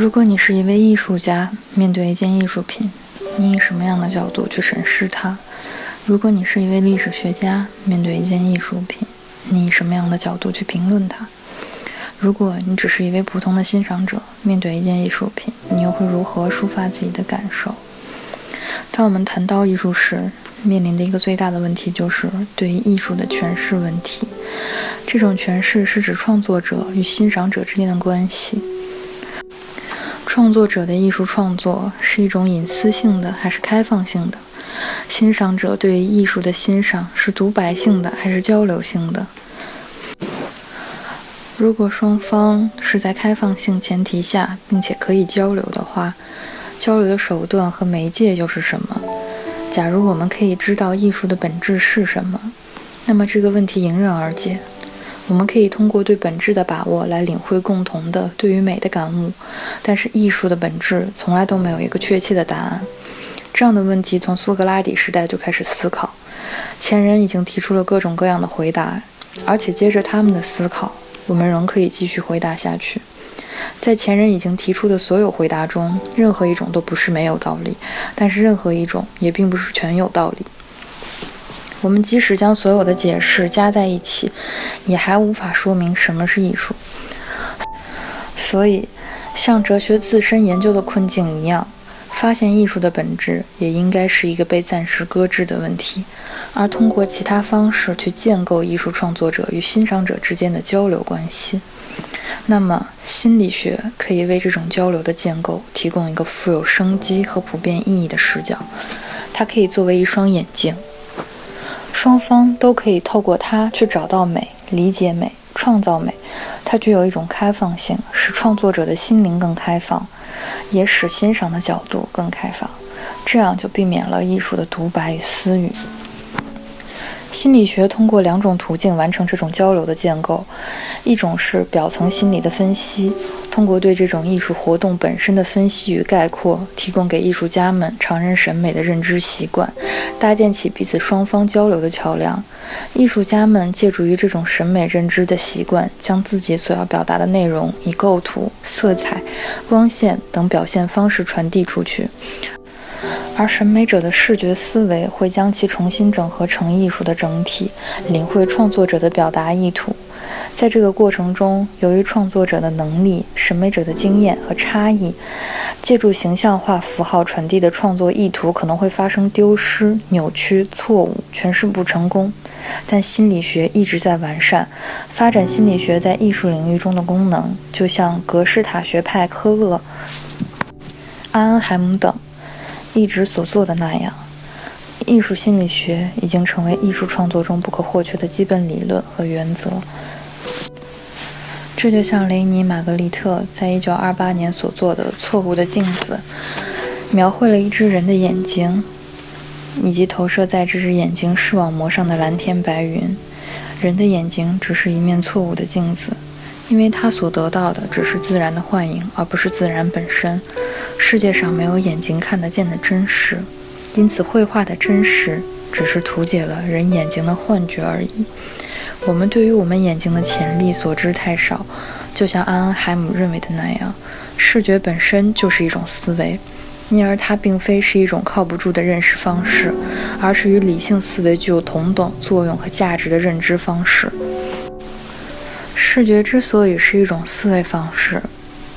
如果你是一位艺术家，面对一件艺术品，你以什么样的角度去审视它？如果你是一位历史学家，面对一件艺术品，你以什么样的角度去评论它？如果你只是一位普通的欣赏者，面对一件艺术品，你又会如何抒发自己的感受？当我们谈到艺术时，面临的一个最大的问题就是对于艺术的诠释问题。这种诠释是指创作者与欣赏者之间的关系。创作者的艺术创作是一种隐私性的还是开放性的？欣赏者对艺术的欣赏是独白性的还是交流性的？如果双方是在开放性前提下，并且可以交流的话，交流的手段和媒介又是什么？假如我们可以知道艺术的本质是什么，那么这个问题迎刃而解。我们可以通过对本质的把握来领会共同的对于美的感悟，但是艺术的本质从来都没有一个确切的答案。这样的问题从苏格拉底时代就开始思考，前人已经提出了各种各样的回答，而且接着他们的思考，我们仍可以继续回答下去。在前人已经提出的所有回答中，任何一种都不是没有道理，但是任何一种也并不是全有道理。我们即使将所有的解释加在一起，也还无法说明什么是艺术。所以，像哲学自身研究的困境一样，发现艺术的本质也应该是一个被暂时搁置的问题，而通过其他方式去建构艺术创作者与欣赏者之间的交流关系。那么，心理学可以为这种交流的建构提供一个富有生机和普遍意义的视角，它可以作为一双眼睛。双方都可以透过它去找到美、理解美、创造美。它具有一种开放性，使创作者的心灵更开放，也使欣赏的角度更开放。这样就避免了艺术的独白与私语。心理学通过两种途径完成这种交流的建构：一种是表层心理的分析，通过对这种艺术活动本身的分析与概括，提供给艺术家们常人审美的认知习惯，搭建起彼此双方交流的桥梁。艺术家们借助于这种审美认知的习惯，将自己所要表达的内容以构图、色彩、光线等表现方式传递出去。而审美者的视觉思维会将其重新整合成艺术的整体，领会创作者的表达意图。在这个过程中，由于创作者的能力、审美者的经验和差异，借助形象化符号传递的创作意图可能会发生丢失、扭曲、错误、诠释不成功。但心理学一直在完善、发展心理学在艺术领域中的功能，就像格式塔学派科勒、阿恩海姆等。一直所做的那样，艺术心理学已经成为艺术创作中不可或缺的基本理论和原则。这就像雷尼·玛格丽特在一九二八年所做的《错误的镜子》，描绘了一只人的眼睛，以及投射在这只眼睛视网膜上的蓝天白云。人的眼睛只是一面错误的镜子，因为他所得到的只是自然的幻影，而不是自然本身。世界上没有眼睛看得见的真实，因此绘画的真实只是图解了人眼睛的幻觉而已。我们对于我们眼睛的潜力所知太少，就像安安海姆认为的那样，视觉本身就是一种思维，因而它并非是一种靠不住的认识方式，而是与理性思维具有同等作用和价值的认知方式。视觉之所以是一种思维方式。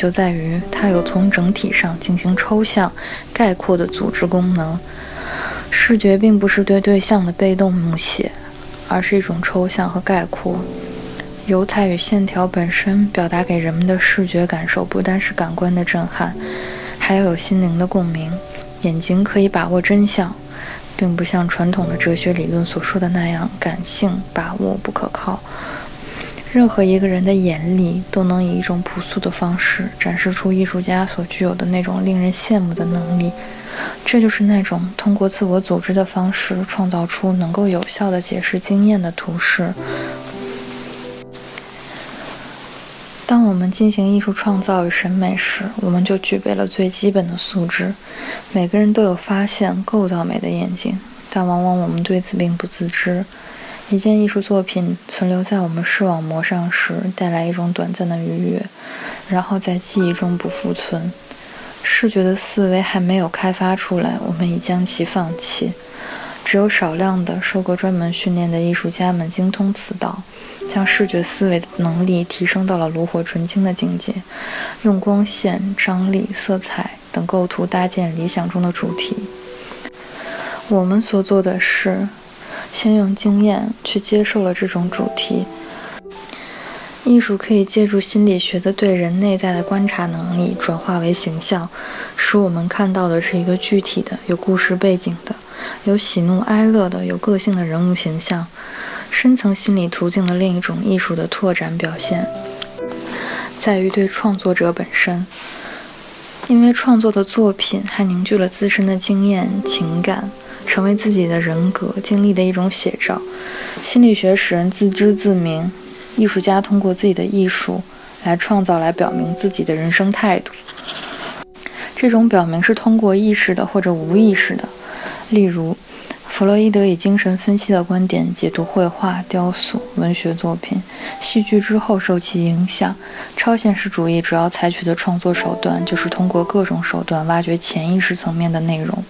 就在于它有从整体上进行抽象概括的组织功能。视觉并不是对对象的被动描写，而是一种抽象和概括。油彩与线条本身表达给人们的视觉感受，不单是感官的震撼，还要有心灵的共鸣。眼睛可以把握真相，并不像传统的哲学理论所说的那样，感性把握不可靠。任何一个人的眼里，都能以一种朴素的方式展示出艺术家所具有的那种令人羡慕的能力。这就是那种通过自我组织的方式创造出能够有效的解释经验的图式。当我们进行艺术创造与审美时，我们就具备了最基本的素质。每个人都有发现、构造美的眼睛，但往往我们对此并不自知。一件艺术作品存留在我们视网膜上时，带来一种短暂的愉悦，然后在记忆中不复存。视觉的思维还没有开发出来，我们已将其放弃。只有少量的受过专门训练的艺术家们精通此道，将视觉思维的能力提升到了炉火纯青的境界，用光线、张力、色彩等构图搭建理想中的主题。我们所做的是。先用经验去接受了这种主题。艺术可以借助心理学的对人内在的观察能力，转化为形象，使我们看到的是一个具体的、有故事背景的、有喜怒哀乐的、有个性的人物形象。深层心理途径的另一种艺术的拓展表现，在于对创作者本身，因为创作的作品还凝聚了自身的经验、情感。成为自己的人格经历的一种写照。心理学使人自知自明，艺术家通过自己的艺术来创造，来表明自己的人生态度。这种表明是通过意识的或者无意识的，例如。弗洛伊德以精神分析的观点解读绘画、雕塑、文学作品、戏剧之后受其影响。超现实主义主要采取的创作手段就是通过各种手段挖掘潜意识层面的内容，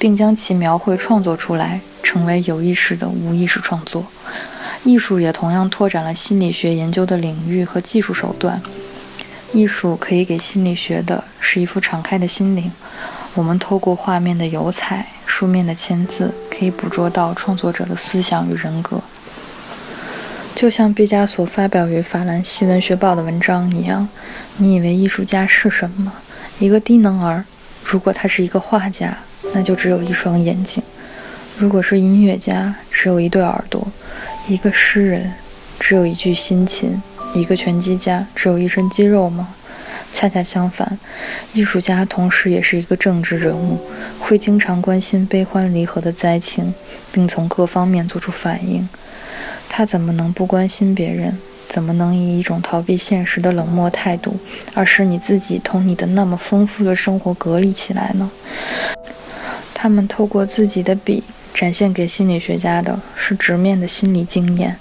并将其描绘创作出来，成为有意识的无意识创作。艺术也同样拓展了心理学研究的领域和技术手段。艺术可以给心理学的是一副敞开的心灵。我们透过画面的油彩、书面的签字。可以捕捉到创作者的思想与人格，就像毕加索发表于《法兰西文学报》的文章一样。你以为艺术家是什么？一个低能儿。如果他是一个画家，那就只有一双眼睛；如果是音乐家，只有一对耳朵；一个诗人，只有一具心琴；一个拳击家，只有一身肌肉吗？恰恰相反，艺术家同时也是一个政治人物，会经常关心悲欢离合的灾情，并从各方面做出反应。他怎么能不关心别人？怎么能以一种逃避现实的冷漠态度，而使你自己同你的那么丰富的生活隔离起来呢？他们透过自己的笔，展现给心理学家的是直面的心理经验。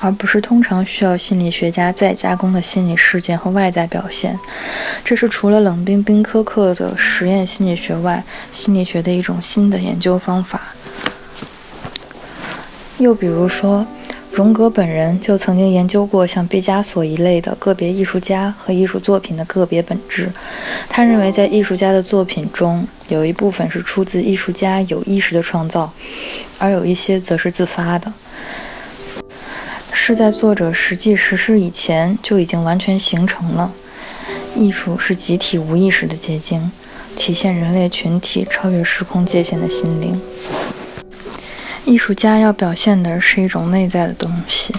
而不是通常需要心理学家再加工的心理事件和外在表现，这是除了冷冰冰苛刻的实验心理学外，心理学的一种新的研究方法。又比如说，荣格本人就曾经研究过像毕加索一类的个别艺术家和艺术作品的个别本质。他认为，在艺术家的作品中，有一部分是出自艺术家有意识的创造，而有一些则是自发的。是在作者实际实施以前就已经完全形成了。艺术是集体无意识的结晶，体现人类群体超越时空界限的心灵。艺术家要表现的是一种内在的东西，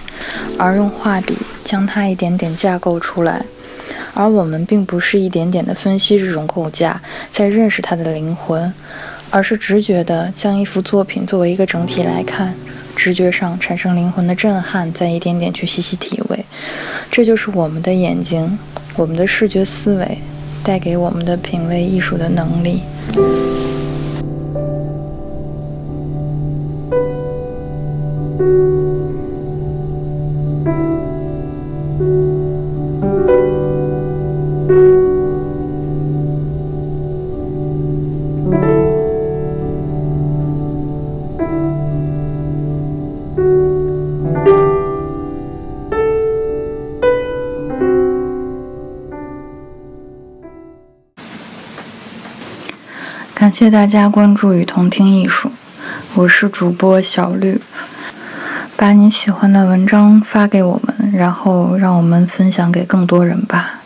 而用画笔将它一点点架构出来。而我们并不是一点点的分析这种构架，在认识它的灵魂，而是直觉的将一幅作品作为一个整体来看。直觉上产生灵魂的震撼，再一点点去细细体味，这就是我们的眼睛，我们的视觉思维带给我们的品味艺术的能力。感谢大家关注与同听艺术。我是主播小绿。把你喜欢的文章发给我们，然后让我们分享给更多人吧。